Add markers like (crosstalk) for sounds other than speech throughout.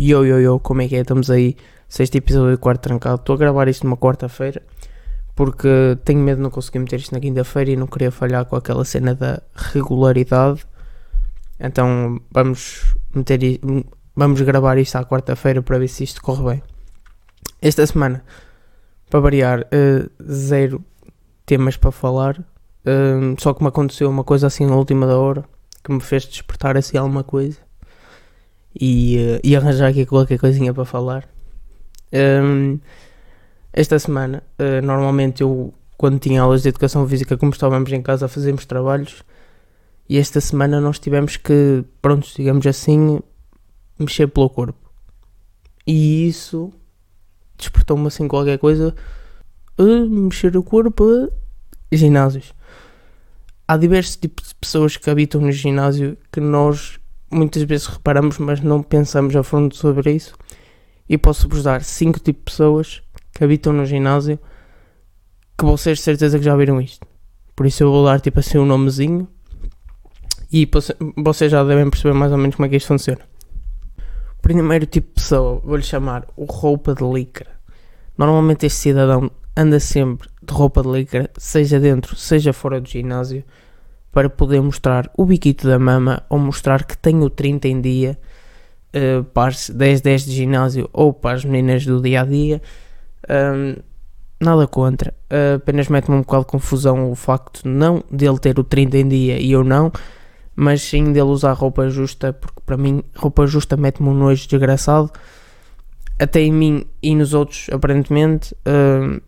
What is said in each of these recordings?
Yo, yo, yo, como é que é? Estamos aí, sexto episódio do quarto trancado. Estou a gravar isto numa quarta-feira porque tenho medo de não conseguir meter isto na quinta-feira e não queria falhar com aquela cena da regularidade. Então vamos meter vamos gravar isto à quarta-feira para ver se isto corre bem. Esta semana, para variar, eh, zero temas para falar. Eh, só que me aconteceu uma coisa assim na última da hora que me fez despertar assim alguma coisa e, eh, e arranjar aqui qualquer coisinha para falar. Hum, esta semana, eh, normalmente eu, quando tinha aulas de educação física, como estávamos em casa, fazíamos trabalhos. E esta semana nós tivemos que, pronto, digamos assim, mexer pelo corpo. E isso despertou-me assim qualquer coisa. eh, mexer o corpo, eh, ginásios. Há diversos tipos de pessoas que habitam no ginásio que nós muitas vezes reparamos, mas não pensamos a fundo sobre isso. E posso-vos dar 5 tipos de pessoas que habitam no ginásio que vocês de certeza que já viram isto. Por isso eu vou dar tipo assim um nomezinho e vocês já devem perceber mais ou menos como é que isto funciona. Primeiro tipo de pessoa, vou-lhe chamar o roupa de licra. Normalmente este cidadão anda sempre de roupa de licra, seja dentro, seja fora do ginásio, para poder mostrar o biquito da mama ou mostrar que tem o 30 em dia uh, para as 10 10 de ginásio ou para as meninas do dia a dia. Um, nada contra, uh, apenas mete-me um bocado de confusão o facto não dele ter o 30 em dia e eu não, mas sim dele usar roupa justa, porque para mim roupa justa mete-me um nojo desgraçado, até em mim e nos outros aparentemente, uh,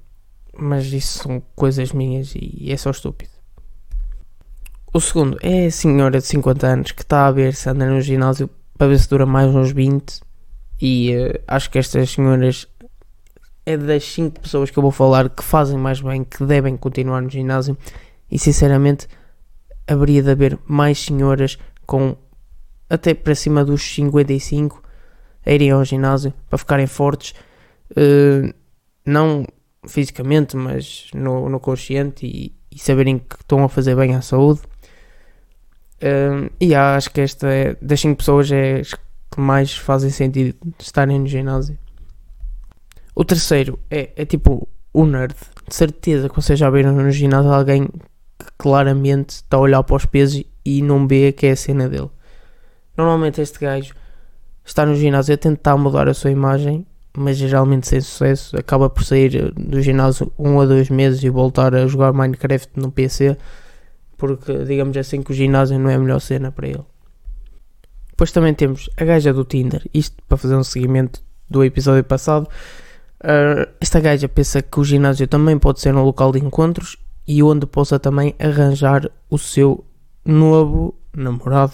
mas isso são coisas minhas e é só estúpido. O segundo é a senhora de 50 anos que está a ver se anda no ginásio para ver se dura mais uns 20 e uh, acho que estas senhoras é das 5 pessoas que eu vou falar que fazem mais bem, que devem continuar no ginásio. E sinceramente haveria de haver mais senhoras com até para cima dos 55 a irem ao ginásio para ficarem fortes, uh, não fisicamente, mas no, no consciente e, e saberem que estão a fazer bem à saúde. Um, e há, acho que esta é, das 5 pessoas é as que mais fazem sentido estarem no ginásio. O terceiro é, é tipo o nerd. De certeza que vocês já viram no ginásio alguém que claramente está a olhar para os pesos e não vê que é a cena dele. Normalmente este gajo está no ginásio a tentar mudar a sua imagem, mas geralmente sem sucesso. Acaba por sair do ginásio um a dois meses e voltar a jogar Minecraft no PC porque digamos assim que o ginásio não é a melhor cena para ele. Depois também temos a gaja do Tinder, isto para fazer um seguimento do episódio passado. Uh, esta gaja pensa que o ginásio também pode ser um local de encontros e onde possa também arranjar o seu novo namorado.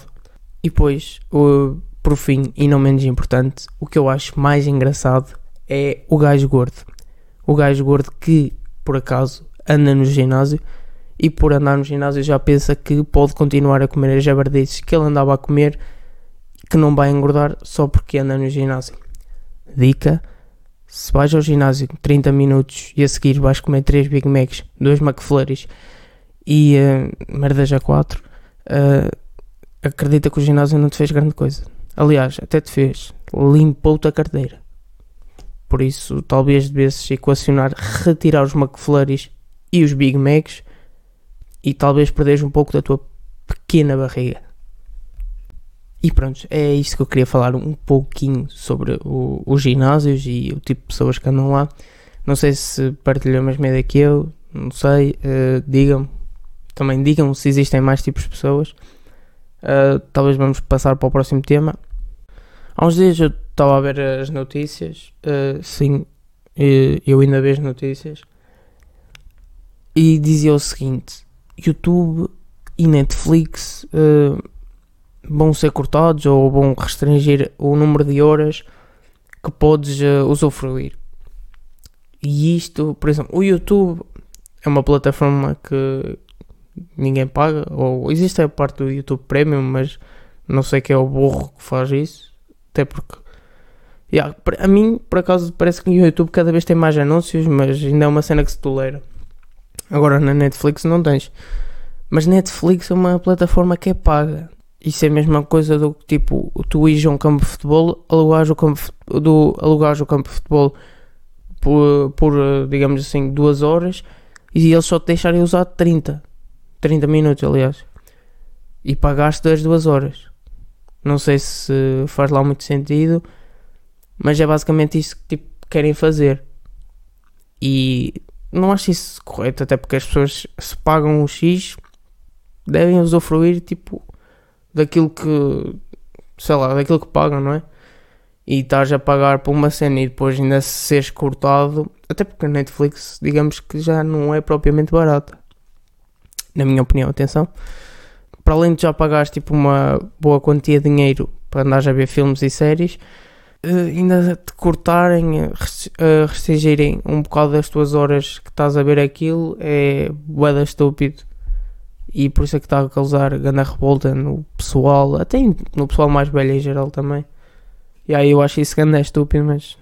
E depois, uh, por fim, e não menos importante, o que eu acho mais engraçado é o gajo gordo. O gajo gordo que, por acaso, anda no ginásio e por andar no ginásio já pensa que pode continuar a comer as jabardices que ele andava a comer que não vai engordar só porque anda no ginásio. Dica: se vais ao ginásio 30 minutos e a seguir vais comer 3 Big Macs, 2 McFlurries e uh, merdas a 4, uh, acredita que o ginásio não te fez grande coisa. Aliás, até te fez, limpou-te a carteira. Por isso, talvez devesses equacionar retirar os McFlurries e os Big Macs e talvez perderes um pouco da tua pequena barriga. E pronto, é isto que eu queria falar um pouquinho sobre o, os ginásios e o tipo de pessoas que andam lá. Não sei se partilham a mesma ideia que eu, não sei, uh, digam também digam se existem mais tipos de pessoas. Uh, talvez vamos passar para o próximo tema. Há uns dias eu estava a ver as notícias, uh, sim, eu ainda vejo notícias, e dizia o seguinte: YouTube e Netflix uh, vão ser cortados ou vão restringir o número de horas que podes uh, usufruir. E isto, por exemplo, o YouTube é uma plataforma que ninguém paga, ou existe a parte do YouTube Premium, mas não sei quem é o burro que faz isso, até porque yeah, a mim, por acaso, parece que o YouTube cada vez tem mais anúncios, mas ainda é uma cena que se tolera. Agora na Netflix não tens. Mas Netflix é uma plataforma que é paga. isso é a mesma coisa do que tipo, tu ires a um campo de futebol, alugares o campo, do, alugares o campo de futebol por, por, digamos assim, duas horas e eles só te deixarem usar 30, 30 minutos, aliás, e pagaste as duas horas. Não sei se faz lá muito sentido, mas é basicamente isso que tipo, querem fazer. E não acho isso correto, até porque as pessoas se pagam o X devem usufruir tipo daquilo que sei lá, daquilo que pagam, não é? E estás a pagar por uma cena e depois ainda seres cortado, até porque a Netflix, digamos que já não é propriamente barata. Na minha opinião, atenção. Para além de já pagares tipo uma boa quantia de dinheiro para andares a ver filmes e séries, ainda te cortarem, uh, restringirem um bocado das tuas horas que estás a ver aquilo é boeda estúpido. E por isso é que está a causar grande revolta no pessoal, até no pessoal mais velho em geral também. E aí eu acho isso grande é estúpido, mas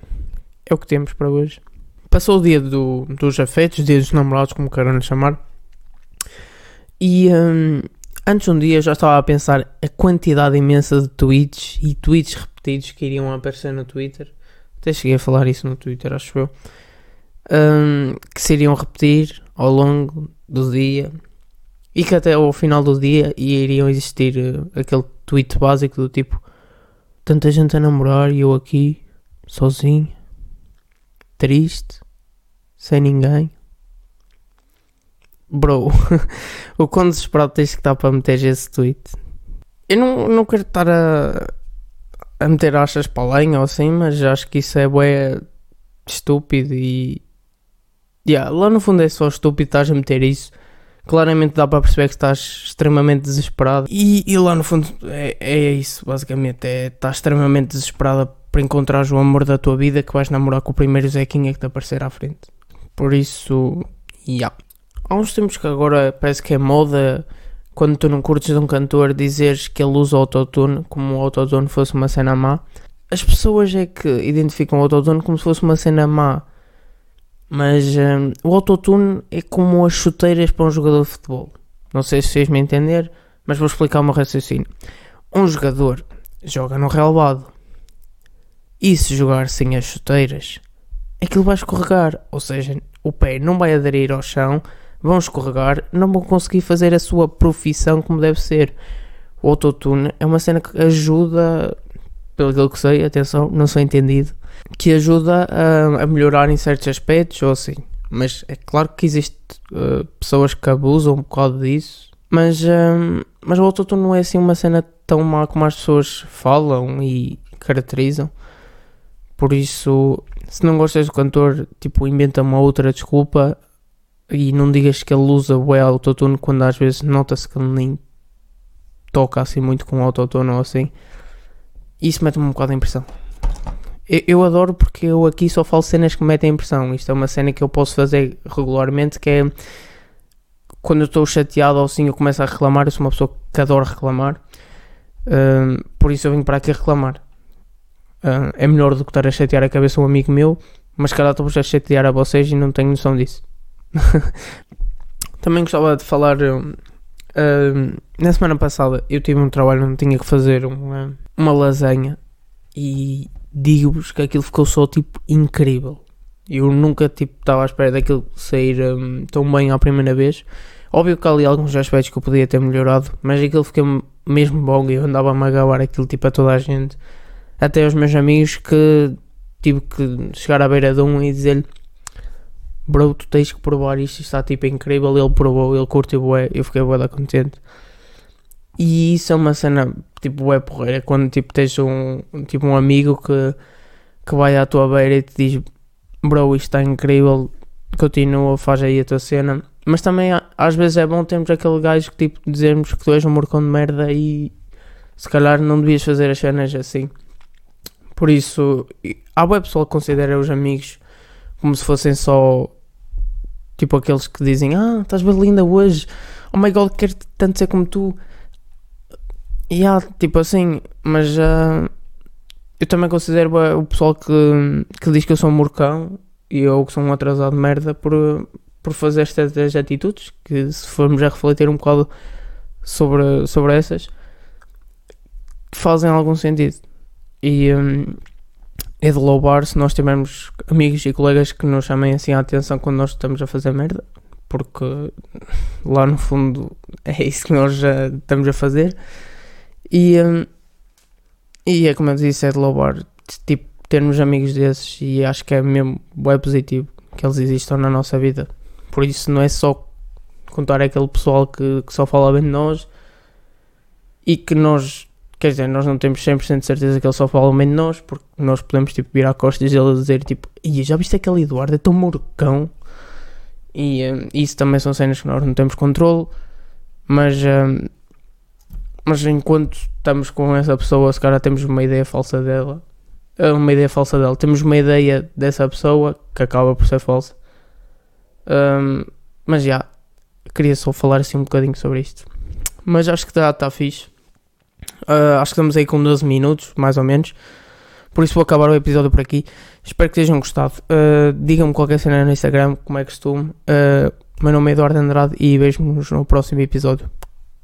é o que temos para hoje. Passou o dia do, dos afetos, dia dos namorados, como queiram chamar. E um, antes um dia já estava a pensar a quantidade imensa de tweets e tweets repetidos que iriam aparecer no Twitter. Até cheguei a falar isso no Twitter, acho eu. Um, que se iriam repetir ao longo do dia e que até ao final do dia iriam existir uh, aquele tweet básico do tipo tanta gente a namorar e eu aqui sozinho, triste, sem ninguém. Bro, (laughs) o quão desesperado tens que estar para meter esse tweet? Eu não, não quero estar a, a meter achas para lenha ou assim, mas acho que isso é bué estúpido e. Yeah, lá no fundo é só estúpido estás a meter isso. Claramente dá para perceber que estás extremamente desesperado. E, e lá no fundo é, é isso, basicamente. É, estás extremamente desesperada para encontrar o amor da tua vida que vais namorar com o primeiro Zequinha que te aparecer à frente. Por isso, yeah. Há uns tempos que agora parece que é moda quando tu não curtes de um cantor dizeres que ele usa autotune como o autotune fosse uma cena má. As pessoas é que identificam o autotune como se fosse uma cena má. Mas um, o autotune é como as chuteiras para um jogador de futebol. Não sei se vocês me entender, mas vou explicar o meu raciocínio. Um jogador joga no relevado. E se jogar sem as chuteiras, aquilo vai escorregar. Ou seja, o pé não vai aderir ao chão, vão escorregar, não vão conseguir fazer a sua profissão como deve ser. O autotune é uma cena que ajuda, pelo que sei, atenção, não sou entendido, que ajuda a, a melhorar em certos aspectos ou assim. Mas é claro que existe uh, pessoas que abusam um bocado disso, mas, um, mas o autotune não é assim uma cena tão má como as pessoas falam e caracterizam. Por isso, se não gostas do cantor, tipo, inventa uma outra desculpa e não digas que ele usa o autotune quando às vezes nota-se que ele nem toca assim muito com autotune ou assim. Isso mete-me um bocado a impressão. Eu, eu, adoro porque eu aqui só falo cenas que me metem impressão. Isto é uma cena que eu posso fazer regularmente que é quando eu estou chateado ou assim eu começo a reclamar. Eu sou uma pessoa que adora reclamar. Uh, por isso eu vim para aqui reclamar. Uh, é melhor do que estar a chatear a cabeça um amigo meu, mas calhar estou a chatear a vocês e não tenho noção disso. (laughs) Também gostava de falar. Uh, na semana passada eu tive um trabalho onde tinha que fazer uma, uma lasanha e digo-vos que aquilo ficou só tipo incrível. Eu nunca tipo estava à espera daquilo sair um, tão bem à primeira vez. Óbvio que há ali alguns aspectos que eu podia ter melhorado, mas aquilo ficou mesmo bom e eu andava-me a gabar aquilo tipo a toda a gente, até aos meus amigos que tive que chegar à beira de um e dizer-lhe bro, tu tens que provar isto, está tipo incrível, ele provou, ele curtiu bué, eu fiquei bué da contente. E isso é uma cena tipo bué porreira, quando tipo tens um, tipo, um amigo que, que vai à tua beira e te diz bro, isto está incrível, continua, faz aí a tua cena. Mas também às vezes é bom termos aquele gajo que tipo dizermos que tu és um morcão de merda e se calhar não devias fazer as cenas assim. Por isso, há boa pessoa que considera os amigos como se fossem só tipo aqueles que dizem Ah, estás bem linda hoje, oh my god, quero tanto ser como tu. E há tipo assim, mas uh, eu também considero o pessoal que, que diz que eu sou um morcão e eu que sou um atrasado de merda por, por fazer estas atitudes, que se formos a refletir um bocado sobre, sobre essas, fazem algum sentido. E um, é de louvar se nós tivermos amigos e colegas que nos chamem assim a atenção quando nós estamos a fazer merda, porque lá no fundo é isso que nós já estamos a fazer. E, um, e é como eu disse, é de louvar, tipo, termos amigos desses e acho que é mesmo bem positivo que eles existam na nossa vida. Por isso não é só contar aquele pessoal que, que só fala bem de nós e que nós, quer dizer, nós não temos 100% de certeza que eles só falam bem de nós, porque nós podemos tipo virar costas e eles dizer tipo, Ia, já viste aquele Eduardo, é tão morcão. E um, isso também são cenas que nós não temos controle, mas, um, mas enquanto estamos com essa pessoa, se calhar temos uma ideia falsa dela, uh, uma ideia falsa dela, temos uma ideia dessa pessoa que acaba por ser falsa. Um, mas já, queria só falar assim um bocadinho sobre isto. Mas acho que está tá fixe. Uh, acho que estamos aí com 12 minutos, mais ou menos. Por isso vou acabar o episódio por aqui. Espero que tenham gostado. Uh, Digam-me qualquer cena no Instagram, como é costume. Uh, meu nome é Eduardo Andrade e vejo-nos no próximo episódio.